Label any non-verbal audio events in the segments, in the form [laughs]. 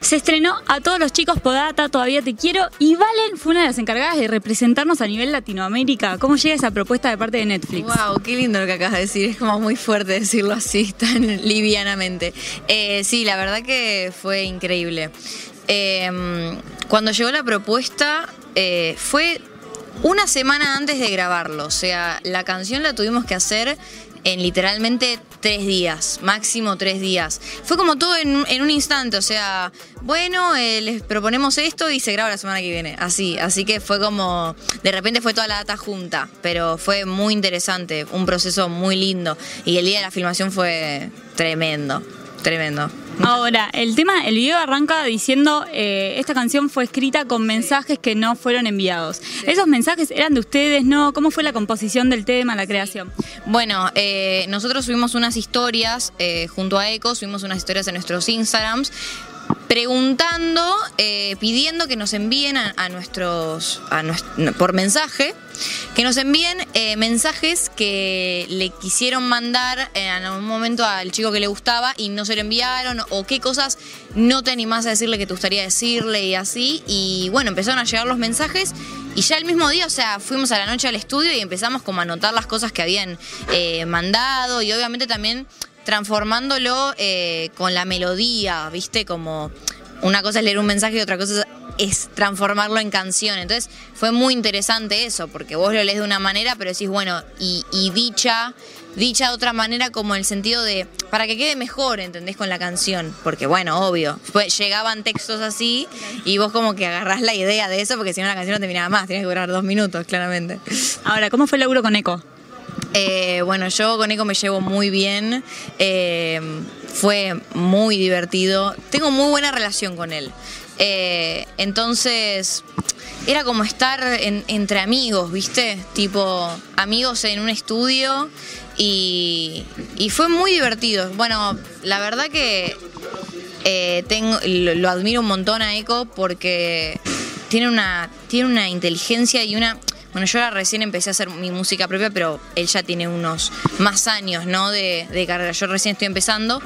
Se estrenó a todos los chicos Podata, Todavía Te Quiero, y Valen fue una de las encargadas de representarnos a nivel Latinoamérica. ¿Cómo llega esa propuesta de parte de Netflix? Wow, qué lindo lo que acabas de decir. Es como muy fuerte decirlo así, [laughs] tan livianamente. Eh, sí, la verdad que fue increíble. Eh, cuando llegó la propuesta, eh, fue una semana antes de grabarlo. O sea, la canción la tuvimos que hacer en literalmente tres días, máximo tres días. Fue como todo en, un instante, o sea, bueno, eh, les proponemos esto y se graba la semana que viene, así, así que fue como, de repente fue toda la data junta, pero fue muy interesante, un proceso muy lindo. Y el día de la filmación fue tremendo, tremendo. Ahora, el tema, el video arranca diciendo eh, esta canción fue escrita con mensajes que no fueron enviados. ¿Esos mensajes eran de ustedes, no? ¿Cómo fue la composición del tema, la creación? Bueno, eh, nosotros subimos unas historias eh, junto a Eco, subimos unas historias en nuestros Instagrams preguntando, eh, pidiendo que nos envíen a, nuestros, por mensaje, que nos envíen eh, mensajes que le quisieron mandar en algún momento al chico que le gustaba y no se lo enviaron, o qué cosas no te animás a decirle que te gustaría decirle y así. Y bueno, empezaron a llegar los mensajes y ya el mismo día, o sea, fuimos a la noche al estudio y empezamos como a anotar las cosas que habían eh, mandado y obviamente también transformándolo eh, con la melodía, ¿viste? Como una cosa es leer un mensaje y otra cosa es transformarlo en canción. Entonces fue muy interesante eso, porque vos lo lees de una manera, pero decís, bueno, y, dicha, dicha de otra manera como el sentido de, para que quede mejor, ¿entendés? Con la canción. Porque bueno, obvio, pues llegaban textos así y vos como que agarrás la idea de eso, porque si no la canción no terminaba más, tienes que durar dos minutos, claramente. Ahora, ¿cómo fue el laburo con Eco? Eh, bueno, yo con Eco me llevo muy bien. Eh, fue muy divertido. Tengo muy buena relación con él. Eh, entonces, era como estar entre amigos, ¿viste? Tipo, amigos en un estudio. Y, fue muy divertido. Bueno, la verdad que lo, admiro un montón a Eco porque tiene una, tiene una inteligencia y una bueno, yo ahora recién empecé a hacer mi música propia, pero él ya tiene unos más años, ¿no? De, de carrera. Yo recién estoy empezando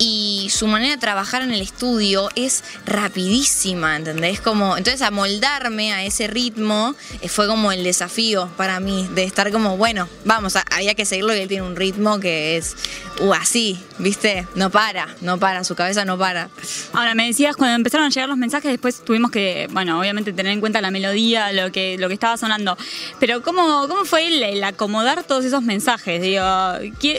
y su manera de trabajar en el estudio es rapidísima, ¿entendés? Como, entonces amoldarme a ese ritmo eh, fue como el desafío para mí, de estar como, bueno, vamos, había que seguirlo y él tiene un ritmo que es uh, así, ¿viste? No para, no para, su cabeza no para. Ahora, me decías, cuando empezaron a llegar los mensajes, después tuvimos que, bueno, obviamente tener en cuenta la melodía, lo que, lo que estaba sonando, pero ¿cómo, cómo fue el, acomodar todos esos mensajes? Digo, sí,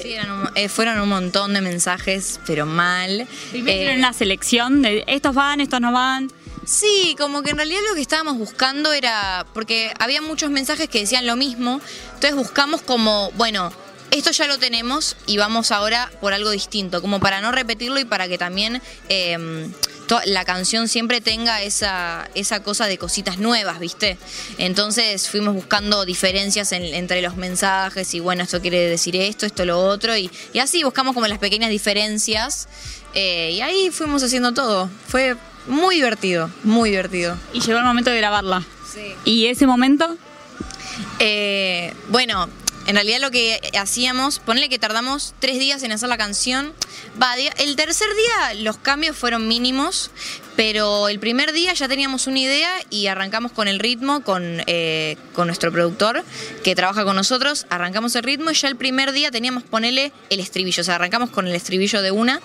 eh, fueron un montón de mensajes, pero mal. Primero eh, una selección de estos van, estos no van. Sí, como que en realidad lo que estábamos buscando era, porque había muchos mensajes que decían lo mismo, entonces buscamos como, bueno, esto ya lo tenemos y vamos ahora por algo distinto, como para no repetirlo y para que también em, la canción siempre tenga esa, esa cosa de cositas nuevas, ¿viste? Entonces fuimos buscando diferencias entre los mensajes y bueno, esto quiere decir esto, esto lo otro y, así buscamos como las pequeñas diferencias eh, y ahí fuimos haciendo todo. Fue muy divertido, muy divertido. Y llegó el momento de grabarla. Sí. ¿Y ese momento? Eh, bueno, en realidad lo que hacíamos, ponle que tardamos tres días en hacer la canción. Va, el tercer día los cambios fueron mínimos, pero el primer día ya teníamos una idea y arrancamos con el ritmo, con, eh, con nuestro productor que trabaja con nosotros, arrancamos el ritmo y ya el primer día teníamos ponerle el estribillo, o sea, arrancamos con el estribillo de una,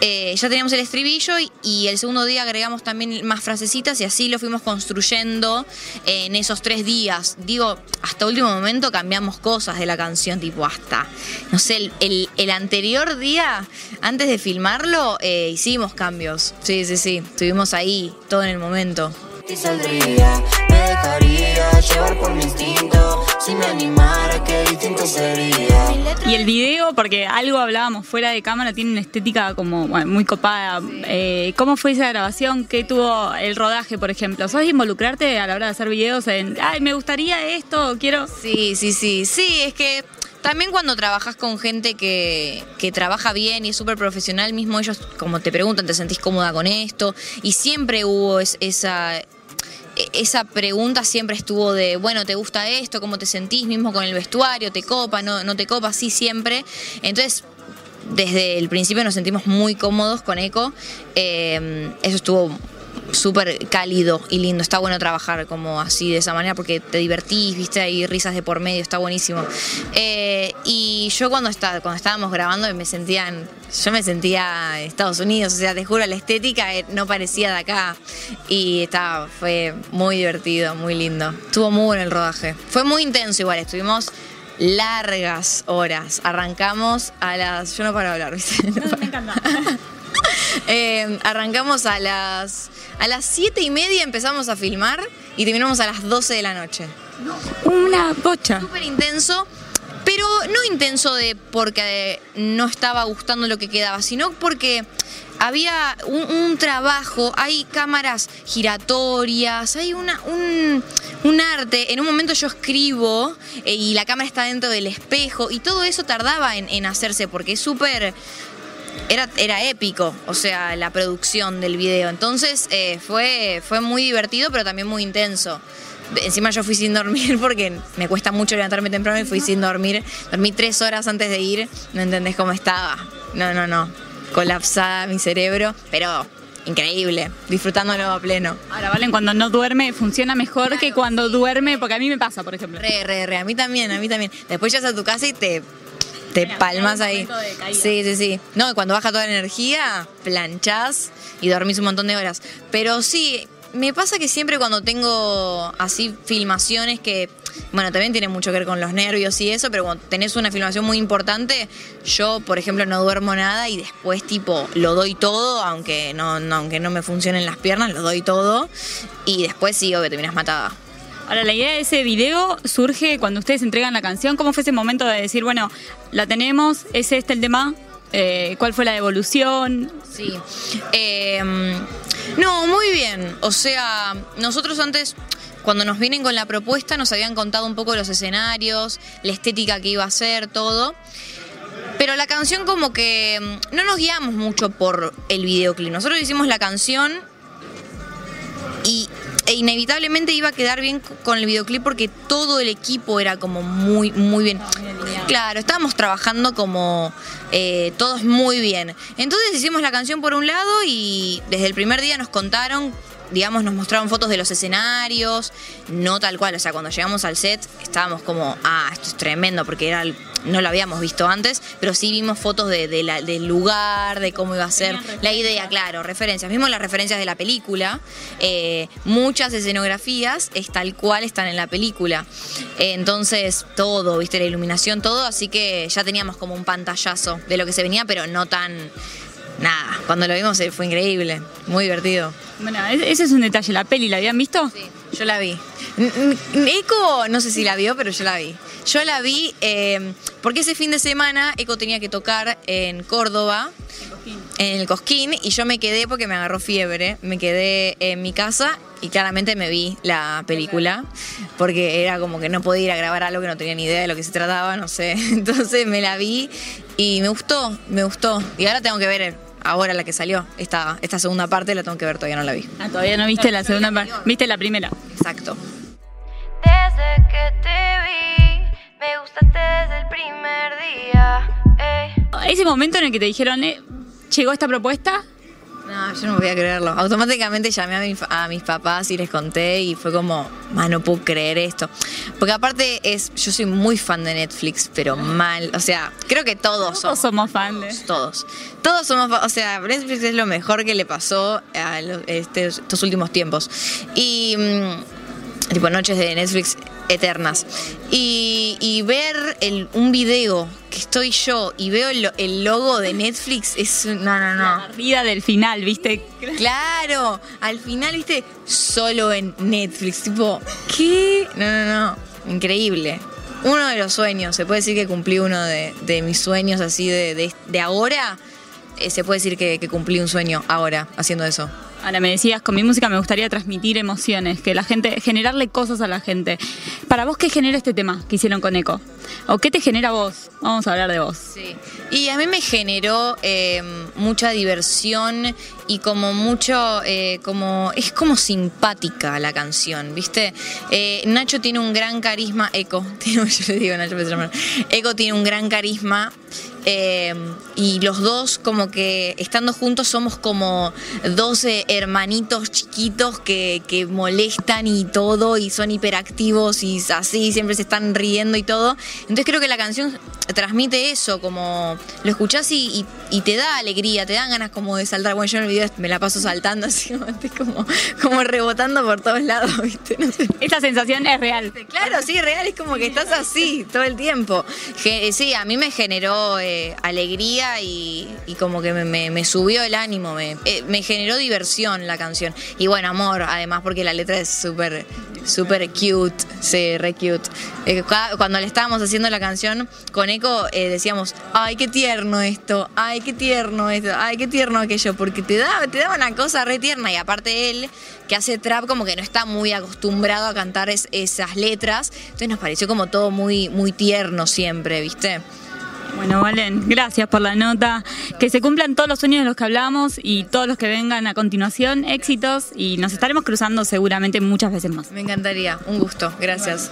eh, ya teníamos el estribillo y, el segundo día agregamos también más frasecitas y así lo fuimos construyendo en esos tres días. Digo, hasta último momento cambiamos cosas de la canción, tipo hasta, no sé, el, anterior día, antes de filmarlo, eh, hicimos cambios. Sí, sí, sí, estuvimos ahí, todo en el momento. me dejaría llevar por mi instinto, si me animara, qué distinto sería. Y el video, porque algo hablábamos fuera de cámara, tiene una estética como muy copada. Eh, ¿Cómo fue esa grabación? ¿Qué tuvo el rodaje, por ejemplo? ¿Sos involucrarte a la hora de hacer videos en, ay, me gustaría esto, quiero? Sí, sí, sí. Sí, es que también cuando trabajas con gente que, que trabaja bien y es súper profesional, mismo ellos como te preguntan, ¿te sentís cómoda con esto? Y siempre hubo esa esa pregunta siempre estuvo de, bueno, ¿te gusta esto? ¿Cómo te sentís mismo con el vestuario? ¿Te copa? ¿No, no te copa? Sí, siempre. Entonces, desde el principio nos sentimos muy cómodos con Eco. Eh, eso estuvo súper cálido y lindo. Está bueno trabajar como así, de esa manera, porque te divertís, viste, hay risas de por medio, está buenísimo. Eh, y yo cuando, estaba, cuando estábamos grabando me sentía, en, yo me sentía en Estados Unidos, o sea, te juro, la estética eh, no parecía de acá. Y estaba, fue muy divertido, muy lindo. Estuvo muy bueno el rodaje. Fue muy intenso igual, estuvimos largas horas. Arrancamos a las... Yo no paro de hablar, ¿viste? No, me encanta. [laughs] Eh, arrancamos a las a las 7 y media empezamos a filmar y terminamos a las 12 de la noche. Una bocha. Súper intenso, pero no intenso de porque no estaba gustando lo que quedaba, sino porque había un, trabajo, hay cámaras giratorias, hay una, un, un, arte. En un momento yo escribo eh, y la cámara está dentro del espejo y todo eso tardaba en, en hacerse porque es súper era, era épico, o sea, la producción del video. Entonces eh, fue, fue muy divertido, pero también muy intenso. Encima yo fui sin dormir [laughs] porque me cuesta mucho levantarme temprano y fui sin dormir. Dormí tres horas antes de ir, no entendés cómo estaba. No, no, no. Colapsada mi cerebro, pero increíble, disfrutándolo a pleno. Ahora, Valen, cuando no duerme funciona mejor que cuando duerme, porque a mí me pasa, por ejemplo. Re, re, re, a mí también, a mí también. Después llegas a tu casa y te te palmas ahí. Sí, sí, sí. No, cuando baja toda la energía, planchás y dormís un montón de horas. Pero sí, me pasa que siempre cuando tengo así filmaciones que, bueno, también tiene mucho que ver con los nervios y eso, pero cuando tenés una filmación muy importante, yo, por ejemplo, no duermo nada y después tipo lo doy todo, aunque no, aunque no me funcionen las piernas, lo doy todo y después sí, obvio, terminas matada. Ahora, la idea de ese video surge cuando ustedes entregan la canción. ¿Cómo fue ese momento de decir, bueno, la tenemos, es este el tema? Eh, ¿Cuál fue la devolución? Sí. Em, no, muy bien. O sea, nosotros antes cuando nos vienen con la propuesta nos habían contado un poco los escenarios, la estética que iba a ser, todo. Pero la canción como que em, no nos guiamos mucho por el videoclip. Nosotros hicimos la canción e inevitablemente iba a quedar bien con el videoclip porque todo el equipo era como muy, muy bien. Claro, estábamos trabajando como eh, todos muy bien. Entonces hicimos la canción por un lado y desde el primer día nos contaron digamos, nos mostraron fotos de los escenarios, no tal cual, o sea, cuando llegamos al set estábamos como, ah, esto es tremendo, porque era no lo habíamos visto antes, pero sí vimos fotos de, del lugar, de cómo iba a ser, la idea, claro, referencias, vimos las referencias de la película, eh, muchas escenografías es tal cual están en la película, entonces todo, viste, la iluminación, todo, así que ya teníamos como un pantallazo de lo que se venía, pero no tan nada, cuando lo vimos eh, fue increíble, muy divertido. Bueno, ese es un detalle. ¿La peli la habían visto? Sí, yo la vi. Eco, no sé si la vio, pero yo la vi. Yo la vi eh, porque ese fin de semana Eco tenía que tocar en Córdoba, en el Cosquín, y yo me quedé porque me agarró fiebre. Me quedé en mi casa y claramente me vi la película porque era como que no podía ir a grabar algo que no tenía ni idea de lo que se trataba, no sé. [laughs] Entonces me la vi y me gustó, me gustó. Y ahora tengo que ver ahora la que salió, esta, esta segunda parte la tengo que ver, todavía no la vi. Ah, todavía no viste la segunda parte, viste la primera. Exacto. Desde que te vi, me gustaste desde el primer día. Ese momento en el que te dijeron, eh, llegó esta propuesta, no, yo no voy a creerlo. Automáticamente llamé a, mis papás y les conté y fue como, más no puedo creer esto. Porque aparte es, yo soy muy fan de Netflix, pero mal. O sea, creo que todos, todos somos fans. Todos. Todos somos, o sea, Netflix es lo mejor que le pasó a este, estos últimos tiempos. Y mm, tipo noches de Netflix eternas. Y, ver un video que estoy yo y veo el, logo de Netflix es. No, no, no. La vida del final, ¿viste? Claro, al final, ¿viste? Solo en Netflix. Tipo, ¿qué? No, no, no. Increíble. Uno de los sueños, se puede decir que cumplí uno de, mis sueños así de, de, ahora. Eh, se puede decir que, que cumplí un sueño ahora haciendo eso. Ahora me decías, con mi música me gustaría transmitir emociones, que la gente, generarle cosas a la gente. Para vos, ¿qué genera este tema que hicieron con Eco? ¿O qué te genera vos? Vamos a hablar de vos. Sí. Y a mí me generó eh, mucha diversión y como mucho, eh, como es como simpática la canción, ¿viste? Eh, Nacho tiene un gran carisma, Eco, [laughs] yo le digo Nacho, Eco tiene un gran carisma y los dos como que estando juntos somos como 12 hermanitos chiquitos que, que, molestan y todo y son hiperactivos y así, siempre se están riendo y todo. Entonces creo que la canción transmite eso, como lo escuchás y, y, te da alegría, te dan ganas como de saltar. Bueno, yo en el video me la paso saltando así, [laughs] como, como rebotando por todos lados, [laughs] ¿viste? Esta sensación es real. Claro, sí, real, es como que estás así todo el tiempo. Sí, a mí me generó eh, alegría y, como que me, subió el ánimo, me, eh, me generó diversión la canción. Y bueno, amor, además porque la letra es súper súper cute, sí, re cute. Cuando le estábamos haciendo la canción con Eco, eh, decíamos, ay, qué tierno esto, ay, qué tierno esto, ay, qué tierno aquello, porque te da, te da una cosa re tierna y aparte él, que hace trap, como que no está muy acostumbrado a cantar esas letras, entonces nos pareció como todo muy, muy tierno siempre, ¿viste? Bueno, Valen, gracias por la nota. Que se cumplan todos los sueños de los que hablamos y todos los que vengan a continuación. Éxitos y nos estaremos cruzando seguramente muchas veces más. Me encantaría. Un gusto. Gracias.